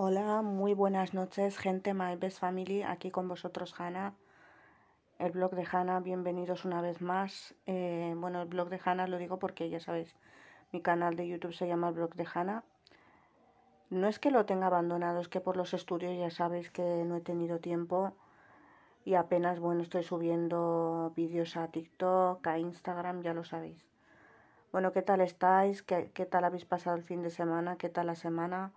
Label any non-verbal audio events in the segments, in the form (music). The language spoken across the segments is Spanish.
Hola, muy buenas noches, gente My Best Family, aquí con vosotros Hanna, el blog de Hanna, bienvenidos una vez más. Eh, bueno, el blog de Hanna lo digo porque ya sabéis, mi canal de YouTube se llama el blog de Hanna. No es que lo tenga abandonado, es que por los estudios ya sabéis que no he tenido tiempo y apenas, bueno, estoy subiendo vídeos a TikTok, a Instagram, ya lo sabéis. Bueno, ¿qué tal estáis? ¿Qué, ¿Qué tal habéis pasado el fin de semana? ¿Qué tal la semana?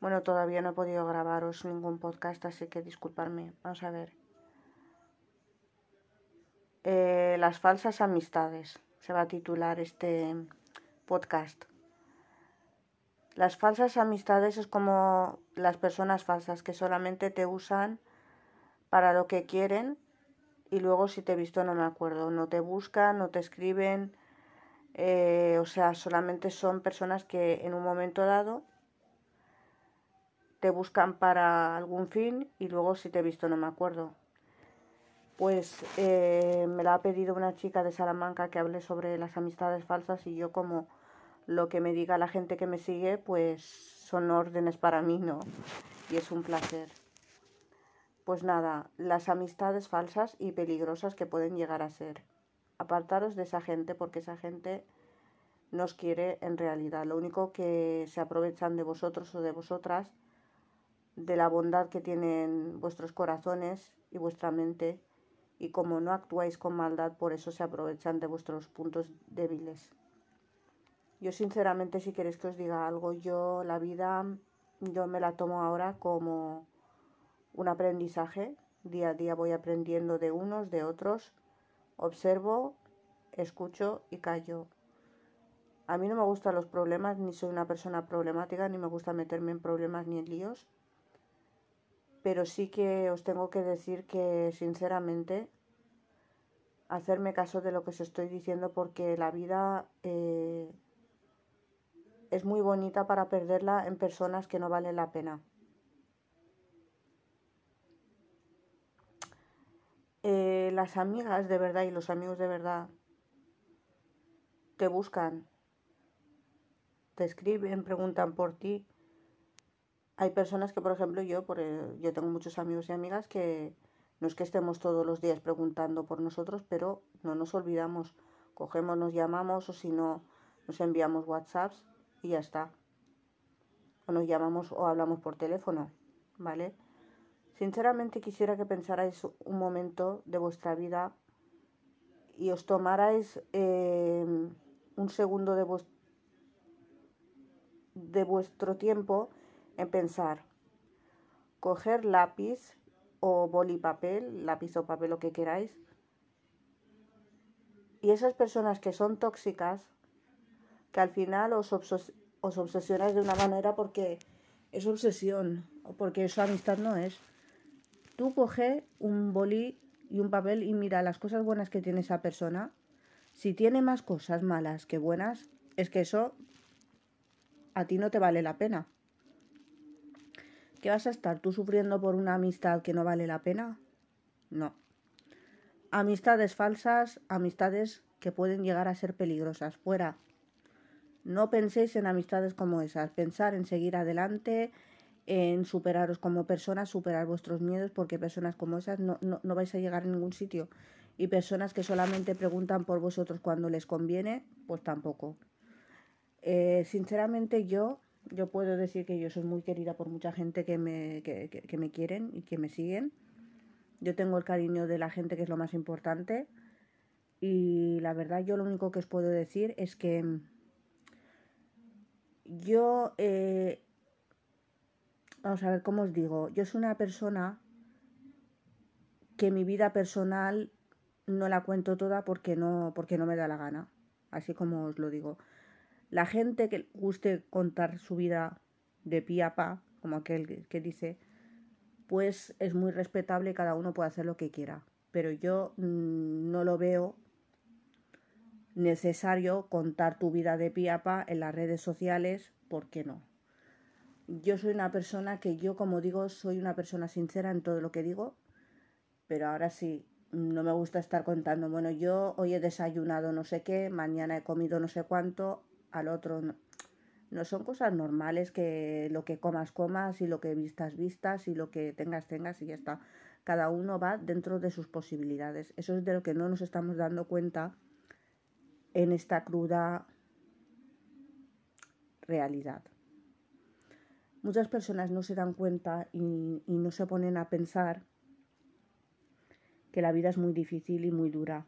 Bueno, todavía no he podido grabaros ningún podcast, así que disculparme. Vamos a ver. Eh, las falsas amistades. Se va a titular este podcast. Las falsas amistades es como las personas falsas que solamente te usan para lo que quieren y luego si te he visto no me acuerdo. No te buscan, no te escriben. Eh, o sea, solamente son personas que en un momento dado te buscan para algún fin y luego si te he visto no me acuerdo. Pues eh, me la ha pedido una chica de Salamanca que hable sobre las amistades falsas y yo como lo que me diga la gente que me sigue pues son órdenes para mí, ¿no? Y es un placer. Pues nada, las amistades falsas y peligrosas que pueden llegar a ser. Apartaros de esa gente porque esa gente nos quiere en realidad. Lo único que se aprovechan de vosotros o de vosotras de la bondad que tienen vuestros corazones y vuestra mente, y como no actuáis con maldad, por eso se aprovechan de vuestros puntos débiles. Yo sinceramente, si queréis que os diga algo, yo la vida, yo me la tomo ahora como un aprendizaje. Día a día voy aprendiendo de unos, de otros. Observo, escucho y callo. A mí no me gustan los problemas, ni soy una persona problemática, ni me gusta meterme en problemas ni en líos pero sí que os tengo que decir que sinceramente hacerme caso de lo que os estoy diciendo porque la vida eh, es muy bonita para perderla en personas que no valen la pena. Eh, las amigas de verdad y los amigos de verdad te buscan, te escriben, preguntan por ti hay personas que, por ejemplo, yo, por, yo tengo muchos amigos y amigas que no es que estemos todos los días preguntando por nosotros, pero no nos olvidamos. Cogemos, nos llamamos o si no, nos enviamos WhatsApps y ya está. O nos llamamos o hablamos por teléfono, ¿vale? Sinceramente quisiera que pensarais un momento de vuestra vida y os tomarais eh, un segundo de, de vuestro tiempo en pensar, coger lápiz o papel, lápiz o papel, lo que queráis, y esas personas que son tóxicas, que al final os, os obsesionáis de una manera porque es obsesión, o porque eso amistad no es. Tú coge un boli y un papel y mira las cosas buenas que tiene esa persona. Si tiene más cosas malas que buenas, es que eso a ti no te vale la pena. ¿Qué vas a estar tú sufriendo por una amistad que no vale la pena? No. Amistades falsas, amistades que pueden llegar a ser peligrosas. Fuera. No penséis en amistades como esas. Pensar en seguir adelante, en superaros como personas, superar vuestros miedos, porque personas como esas no, no, vais a llegar a ningún sitio. Y personas que solamente preguntan por vosotros cuando les conviene, pues tampoco. Eh, sinceramente yo yo puedo decir que yo soy muy querida por mucha gente que me, que, me quieren y que me siguen. Yo tengo el cariño de la gente que es lo más importante. Y la verdad yo lo único que os puedo decir es que yo, eh, vamos a ver cómo os digo, yo soy una persona que mi vida personal no la cuento toda porque no, porque no me da la gana, así como os lo digo. La gente que guste contar su vida de pie a pa, como aquel que dice, pues es muy respetable cada uno puede hacer lo que quiera. Pero yo mm, no lo veo necesario contar tu vida de pie a pa en las redes sociales, ¿por qué no? Yo soy una persona que yo, como digo, soy una persona sincera en todo lo que digo, pero ahora sí, no me gusta estar contando, bueno, yo hoy he desayunado no sé qué, mañana he comido no sé cuánto, al otro. No son cosas normales que lo que comas comas y lo que vistas vistas y lo que tengas tengas y ya está. Cada uno va dentro de sus posibilidades. Eso es de lo que no nos estamos dando cuenta en esta cruda realidad. Muchas personas no se dan cuenta y, y no se ponen a pensar que la vida es muy difícil y muy dura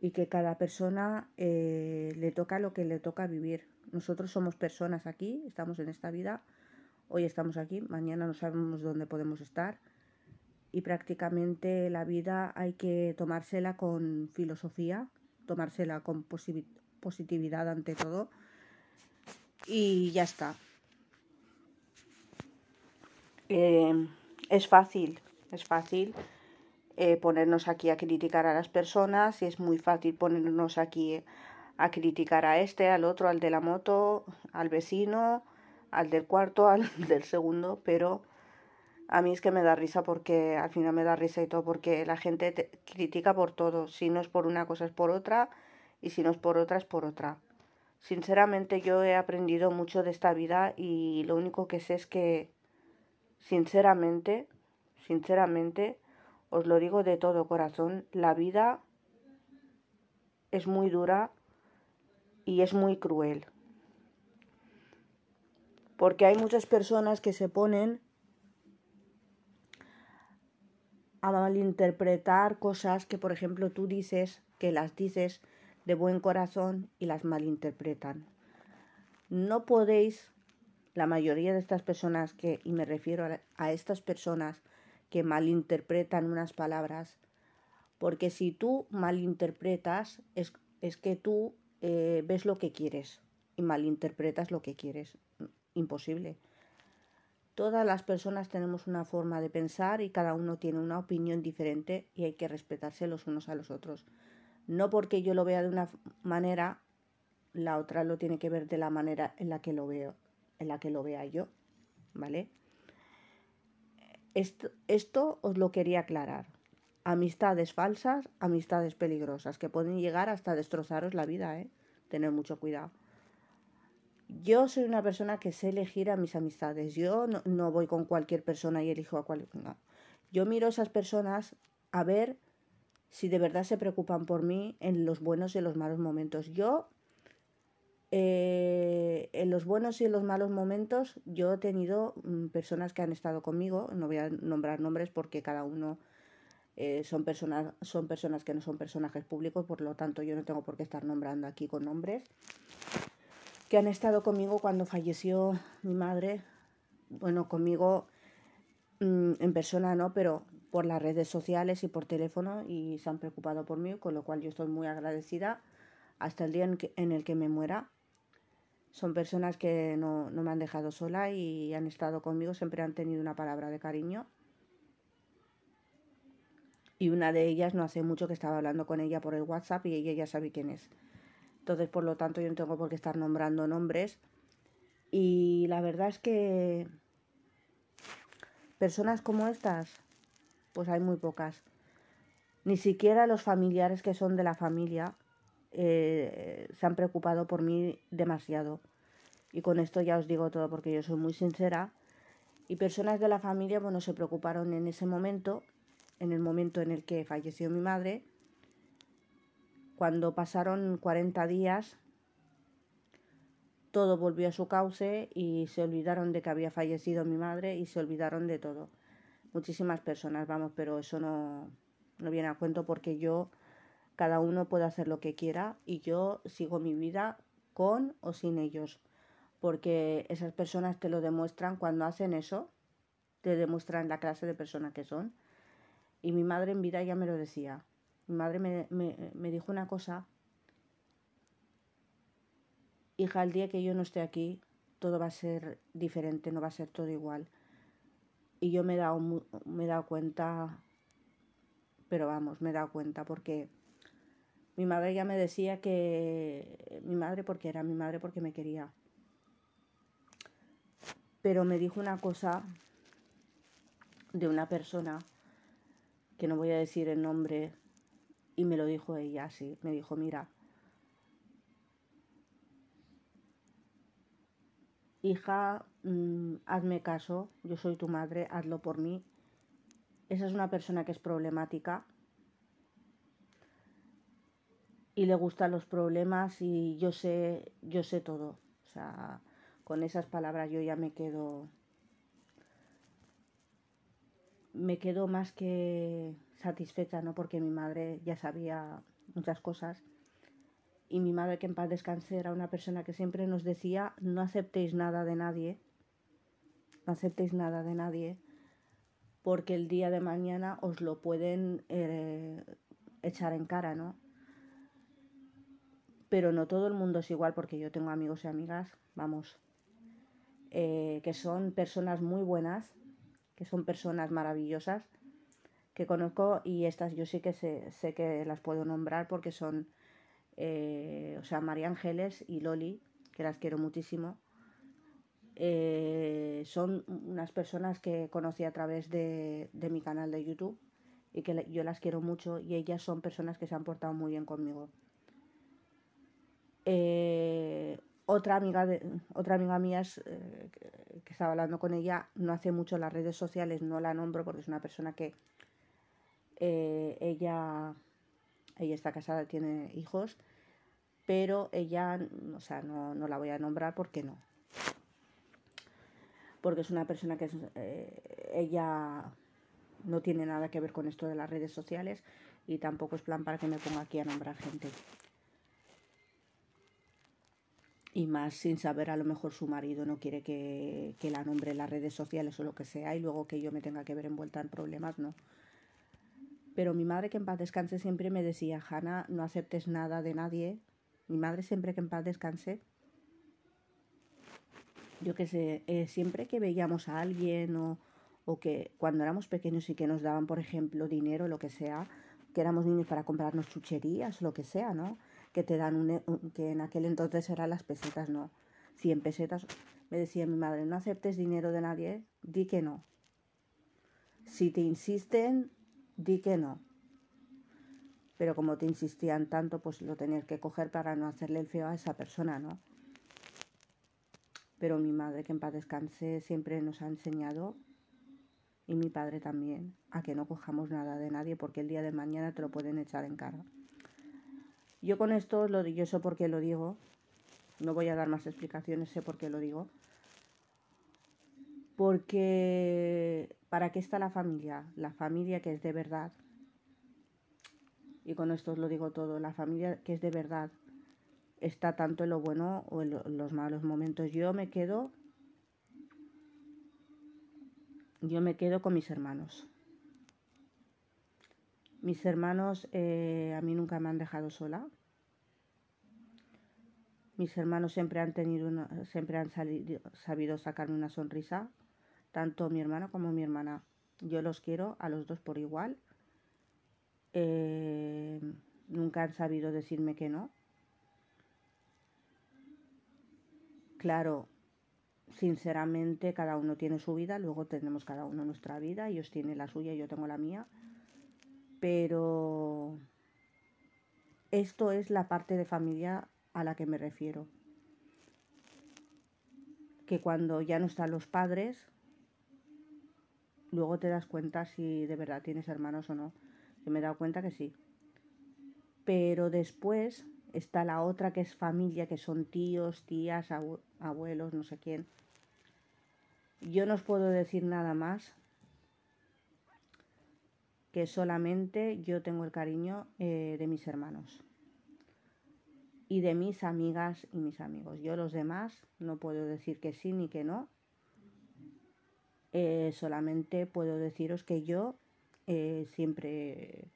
y que cada persona eh, le toca lo que le toca vivir. Nosotros somos personas aquí, estamos en esta vida, hoy estamos aquí, mañana no sabemos dónde podemos estar y prácticamente la vida hay que tomársela con filosofía, tomársela con positividad ante todo y ya está. Eh, es fácil, es fácil eh, ponernos aquí a criticar a las personas y es muy fácil ponernos aquí a criticar a este, al otro, al de la moto, al vecino, al del cuarto, (laughs) al del segundo, pero a mí es que me da risa porque al final me da risa y todo porque la gente te critica por todo, si no es por una cosa es por otra y si no es por otra es por otra. Sinceramente yo he aprendido mucho de esta vida y lo único que sé es que sinceramente, sinceramente, os lo digo de todo corazón, la vida es muy dura y es muy cruel. Porque hay muchas personas que se ponen a malinterpretar cosas que, por ejemplo, tú dices, que las dices de buen corazón y las malinterpretan. No podéis, la mayoría de estas personas que, y me refiero a, a estas personas, que malinterpretan unas palabras, porque si tú malinterpretas es, es que tú eh, ves lo que quieres y malinterpretas lo que quieres. Imposible. Todas las personas tenemos una forma de pensar y cada uno tiene una opinión diferente y hay que respetarse los unos a los otros. No porque yo lo vea de una manera, la otra lo tiene que ver de la manera en la que lo veo, en la que lo vea yo, ¿vale? Esto, os lo quería aclarar. Amistades falsas, amistades peligrosas, que pueden llegar hasta destrozaros la vida, ¿eh? Tener mucho cuidado. Yo soy una persona que sé elegir a mis amistades. Yo no, voy con cualquier persona y elijo a cualquier... Yo miro a esas personas a ver si de verdad se preocupan por mí en los buenos y en los malos momentos. Yo eh, en los buenos y en los malos momentos yo he tenido mm, personas que han estado conmigo, no voy a nombrar nombres porque cada uno eh, son, personas, son personas que no son personajes públicos, por lo tanto yo no tengo por qué estar nombrando aquí con nombres, que han estado conmigo cuando falleció mi madre, bueno, conmigo mm, en persona no, pero por las redes sociales y por teléfono y se han preocupado por mí, con lo cual yo estoy muy agradecida hasta el día en el que me muera son personas que no, me han dejado sola y han estado conmigo, siempre han tenido una palabra de cariño. Y una de ellas no hace mucho que estaba hablando con ella por el WhatsApp y ella ya sabe quién es. Entonces, por lo tanto, yo no tengo por qué estar nombrando nombres. Y la verdad es que personas como estas, pues hay muy pocas. Ni siquiera los familiares que son de la familia eh, se han preocupado por mí demasiado. Y con esto ya os digo todo porque yo soy muy sincera. Y personas de la familia, bueno, se preocuparon en ese momento, en el momento en el que falleció mi madre. Cuando pasaron 40 días, todo volvió a su cauce y se olvidaron de que había fallecido mi madre y se olvidaron de todo. Muchísimas personas, vamos, pero eso no, no viene a cuento porque yo cada uno puede hacer lo que quiera y yo sigo mi vida con o sin ellos. Porque esas personas te lo demuestran cuando hacen eso, te demuestran la clase de persona que son. Y mi madre en vida ya me lo decía. Mi madre me, me dijo una cosa. Hija, el día que yo no esté aquí, todo va a ser diferente, no va a ser todo igual. Y yo me he dado, me he dado cuenta, pero vamos, me he dado cuenta porque mi madre ya me decía que mi madre porque era mi madre porque me quería. Pero me dijo una cosa de una persona que no voy a decir el nombre y me lo dijo ella así. Me dijo, mira, hija, mm, hazme caso, yo soy tu madre, hazlo por mí. Esa es una persona que es problemática y le gustan los problemas y yo sé, yo sé todo. O sea, con esas palabras yo ya me quedo me quedo más que satisfecha, ¿no? Porque mi madre ya sabía muchas cosas. Y mi madre, que en paz descanse, era una persona que siempre nos decía, no aceptéis nada de nadie, no aceptéis nada de nadie, porque el día de mañana os lo pueden eh, echar en cara, ¿no? Pero no todo el mundo es igual, porque yo tengo amigos y amigas, vamos, eh, que son personas muy buenas, que son personas maravillosas, que conozco y estas yo sí que sé, sé que las puedo nombrar porque son, eh, o sea, María Ángeles y Loli, que las quiero muchísimo. Eh, son unas personas que conocí a través de, de, mi canal de YouTube y que yo las quiero mucho y ellas son personas que se han portado muy bien conmigo. Eh, otra amiga de, otra amiga mía eh, que, estaba hablando con ella no hace mucho las redes sociales no la nombro porque es una persona que eh, ella, ella está casada, tiene hijos, pero ella, o sea, no, no la voy a nombrar porque no. Porque es una persona que ella no tiene nada que ver con esto de las redes sociales y tampoco es plan para que me ponga aquí a nombrar gente. Y más sin saber, a lo mejor su marido no quiere que, que la nombre en las redes sociales o lo que sea y luego que yo me tenga que ver envuelta en problemas, no. Pero mi madre, que en paz descanse, siempre me decía, Hanna, no aceptes nada de nadie. Mi madre siempre que en paz descanse. Yo que sé, eh, siempre que veíamos a alguien o, o que cuando éramos pequeños y que nos daban, por ejemplo, dinero, lo que sea, que éramos niños para comprarnos chucherías, lo que sea, ¿no? Que te dan un, un, que en aquel entonces eran las pesetas, ¿no? 100 pesetas. Me decía mi madre, no aceptes dinero de nadie, di que no. Si te insisten, di que no. Pero como te insistían tanto, pues lo tenías que coger para no hacerle el feo a esa persona, ¿no? Pero mi madre, que en paz descanse, siempre nos ha enseñado, y mi padre también, a que no cojamos nada de nadie porque el día de mañana te lo pueden echar en cara. Yo con esto, lo, yo sé por qué lo digo, no voy a dar más explicaciones, sé por qué lo digo. Porque ¿para qué está la familia? La familia que es de verdad. Y con esto os lo digo todo, la familia que es de verdad está tanto en lo bueno o en, los malos momentos. Yo me quedo yo me quedo con mis hermanos. Mis hermanos eh, a mí nunca me han dejado sola. Mis hermanos siempre han tenido una, siempre han salido, sabido sacarme una sonrisa tanto mi hermano como mi hermana. Yo los quiero a los dos por igual. Eh, nunca han sabido decirme que no. Claro, sinceramente cada uno tiene su vida, luego tenemos cada uno nuestra vida, ellos tienen la suya, yo tengo la mía. Pero esto es la parte de familia a la que me refiero. Que cuando ya no están los padres, luego te das cuenta si de verdad tienes hermanos o no. Yo me he dado cuenta que sí. Pero después está la otra que es familia, que son tíos, tías, abuelos, no sé quién. Yo no os puedo decir nada más que solamente yo tengo el cariño eh, de mis hermanos y de mis amigas y mis amigos. Yo los demás no puedo decir que sí ni que no, eh, solamente puedo deciros que yo eh, siempre,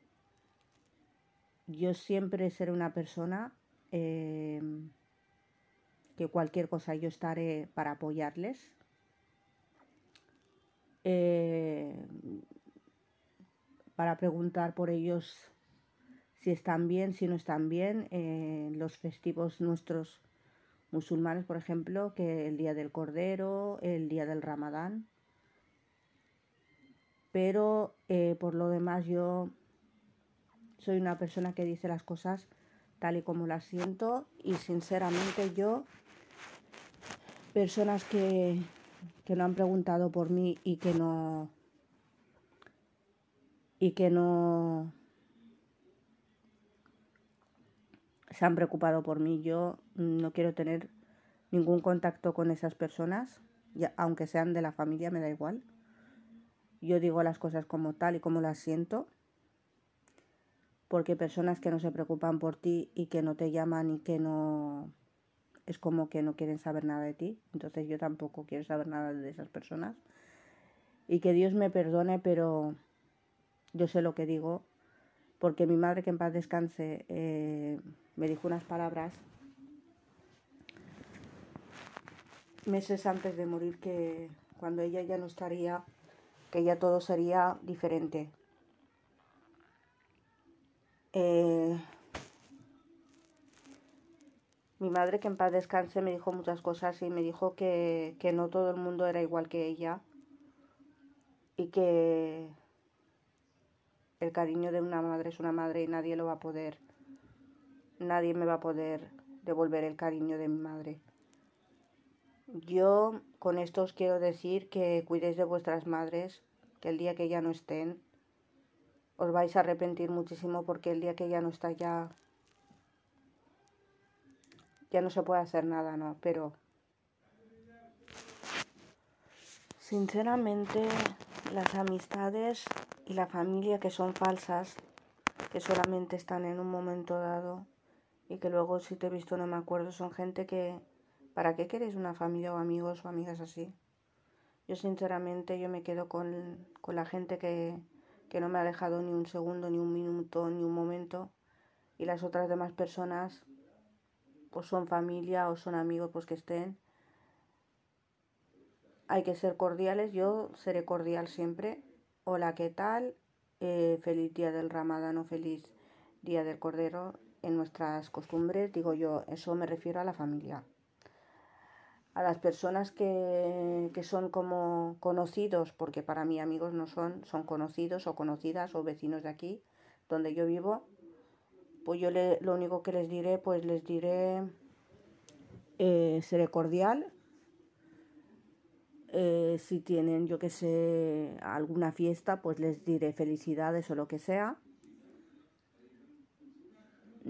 yo siempre seré una persona eh, que cualquier cosa yo estaré para apoyarles. Para preguntar por ellos si están bien, si no están bien. Eh, los festivos nuestros musulmanes, por ejemplo, que el día del Cordero, el día del Ramadán, pero eh, por lo demás yo soy una persona que dice las cosas tal y como las siento y sinceramente yo personas que, que no han preguntado por mí y que no y que no se han preocupado por mí. Yo no quiero tener ningún contacto con esas personas, ya, aunque sean de la familia, me da igual. Yo digo las cosas como tal y como las siento, porque personas que no se preocupan por ti y que no te llaman y que no es como que no quieren saber nada de ti, entonces yo tampoco quiero saber nada de esas personas. Y que Dios me perdone, pero yo sé lo que digo, porque mi madre, que en paz descanse, eh, me dijo unas palabras meses antes de morir que cuando ella ya no estaría, que ya todo sería diferente. Eh, mi madre, que en paz descanse, me dijo muchas cosas y me dijo que, que no todo el mundo era igual que ella y que el cariño de una madre es una madre y nadie lo va a poder, nadie me va a poder devolver el cariño de mi madre. Yo con esto os quiero decir que cuidéis de vuestras madres, que el día que ya no estén, os vais a arrepentir muchísimo porque el día que ya no está ya, ya no se puede hacer nada, ¿no? Pero sinceramente las amistades y la familia que son falsas, que solamente están en un momento dado y que luego si te he visto no me acuerdo, son gente que, ¿para qué quieres una familia o amigos o amigas así? Yo sinceramente yo me quedo con, con la gente que, que no me ha dejado ni un segundo, ni un minuto, ni un momento y las otras demás personas pues son familia o son amigos pues que estén hay que ser cordiales yo seré cordial siempre Hola, ¿qué tal? Eh, feliz día del Ramadán o feliz día del Cordero. En nuestras costumbres, digo yo, eso me refiero a la familia. A las personas que, que son como conocidos, porque para mí amigos no son, son conocidos o conocidas o vecinos de aquí, donde yo vivo, pues yo le, lo único que les diré, pues les diré, eh, seré cordial, eh, si tienen, yo que sé, alguna fiesta, pues les diré felicidades o lo que sea.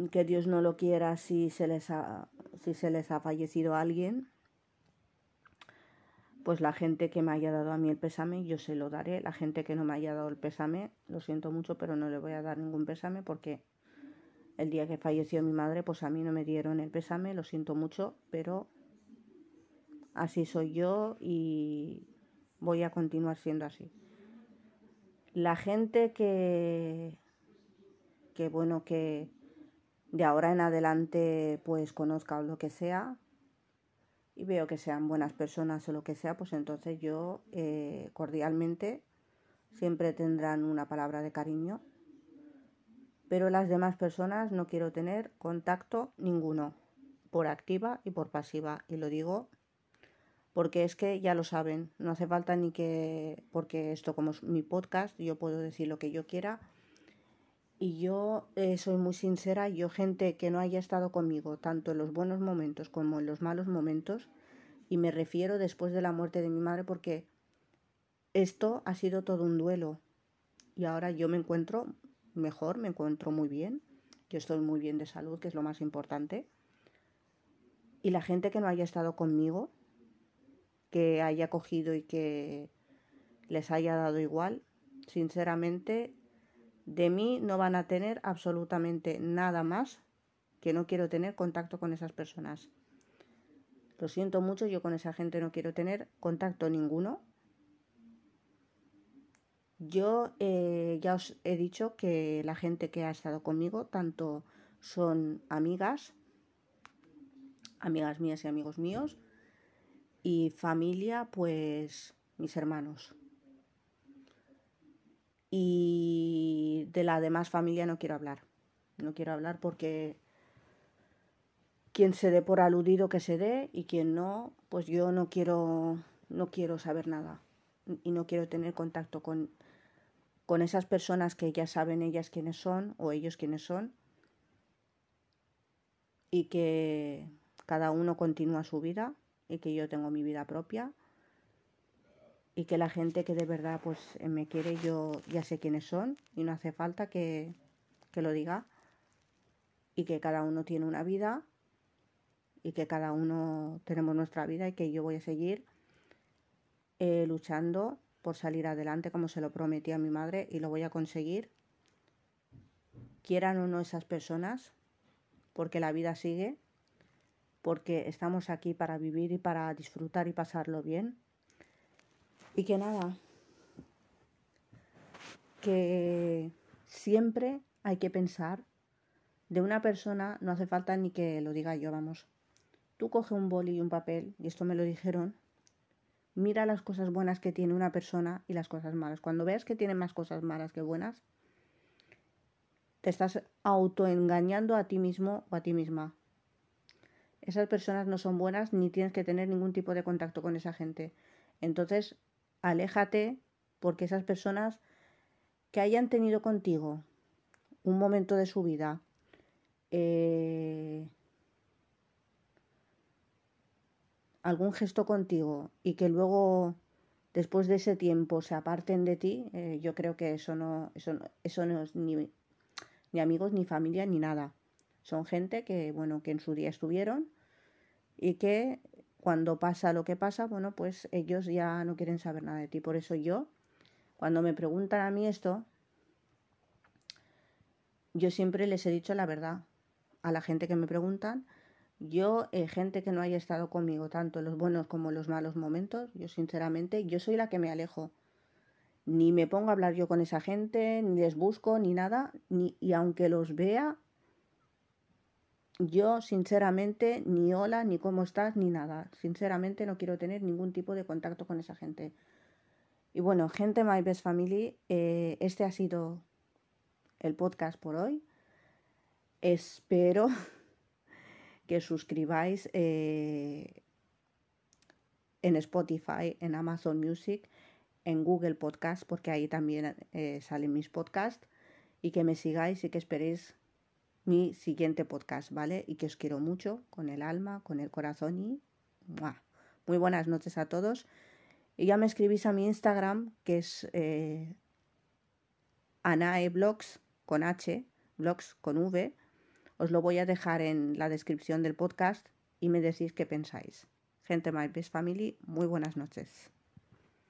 Que Dios no lo quiera si se les ha, si se les ha fallecido alguien. Pues la gente que me haya dado a mí el pésame, yo se lo daré. La gente que no me haya dado el pésame, lo siento mucho, pero no le voy a dar ningún pésame porque el día que falleció mi madre, pues a mí no me dieron el pésame, lo siento mucho, pero así soy yo y voy a continuar siendo así. La gente que, que bueno, que de ahora en adelante pues conozca lo que sea y veo que sean buenas personas o lo que sea, pues entonces yo eh, cordialmente siempre tendrán una palabra de cariño. Pero las demás personas no quiero tener contacto ninguno, por activa y por pasiva. Y lo digo porque es que ya lo saben, no hace falta ni que, porque esto como es mi podcast, yo puedo decir lo que yo quiera. Y yo eh, soy muy sincera, yo gente que no haya estado conmigo, tanto en los buenos momentos como en los malos momentos, y me refiero después de la muerte de mi madre porque esto ha sido todo un duelo. Y ahora yo me encuentro mejor, me encuentro muy bien, yo estoy muy bien de salud, que es lo más importante. Y la gente que no haya estado conmigo, que haya cogido y que les haya dado igual, sinceramente, de mí no van a tener absolutamente nada más que no quiero tener contacto con esas personas. Lo siento mucho, yo con esa gente no quiero tener contacto ninguno. Yo eh, ya os he dicho que la gente que ha estado conmigo, tanto son amigas, amigas mías y amigos míos, y familia, pues mis hermanos. Y de la demás familia no quiero hablar. No quiero hablar porque quien se dé por aludido que se dé y quien no, pues yo no quiero no quiero saber nada y no quiero tener contacto con con esas personas que ya saben ellas quiénes son o ellos quiénes son y que cada uno continúa su vida y que yo tengo mi vida propia y que la gente que de verdad pues me quiere yo ya sé quiénes son y no hace falta que, que lo diga. Y que cada uno tiene una vida y que cada uno tenemos nuestra vida y que yo voy a seguir eh, luchando por salir adelante como se lo prometí a mi madre y lo voy a conseguir. Quieran o no esas personas porque la vida sigue porque estamos aquí para vivir y para disfrutar y pasarlo bien y que nada que siempre hay que pensar de una persona no hace falta ni que lo diga yo, vamos. Tú coge un boli y un papel, y esto me lo dijeron, mira las cosas buenas que tiene una persona y las cosas malas. Cuando veas que tiene más cosas malas que buenas, te estás autoengañando a ti mismo o a ti misma. Esas personas no son buenas ni tienes que tener ningún tipo de contacto con esa gente. Entonces, aléjate porque esas personas que hayan tenido contigo un momento de su vida eh, algún gesto contigo y que luego después de ese tiempo se aparten de ti, eh, yo creo que eso no, eso eso no es ni, ni amigos, ni familia, ni nada. Son gente que, bueno, que en su día estuvieron y que cuando pasa lo que pasa, bueno, pues ellos ya no quieren saber nada de ti. Por eso yo, cuando me preguntan a mí esto, yo siempre les he dicho la verdad a la gente que me preguntan. Yo, eh, gente que no haya estado conmigo, tanto en los buenos como en los malos momentos, yo sinceramente, yo soy la que me alejo. Ni me pongo a hablar yo con esa gente, ni les busco, ni nada, ni, y aunque los vea, yo sinceramente, ni hola, ni cómo estás, ni nada. Sinceramente no quiero tener ningún tipo de contacto con esa gente. Y bueno, gente My Best Family, eh, este ha sido el podcast por hoy. Espero (laughs) que suscribáis eh, en Spotify, en Amazon Music, en Google Podcast, porque ahí también eh, salen mis podcasts, y que me sigáis y que esperéis mi siguiente podcast, ¿vale? Y que os quiero mucho, con el alma, con el corazón y... Muy buenas noches a todos. Y ya me escribís a mi Instagram, que es eh, anaeblogs con H, blogs con V. Os lo voy a dejar en la descripción del podcast y me decís qué pensáis. Gente My Best Family, muy buenas noches.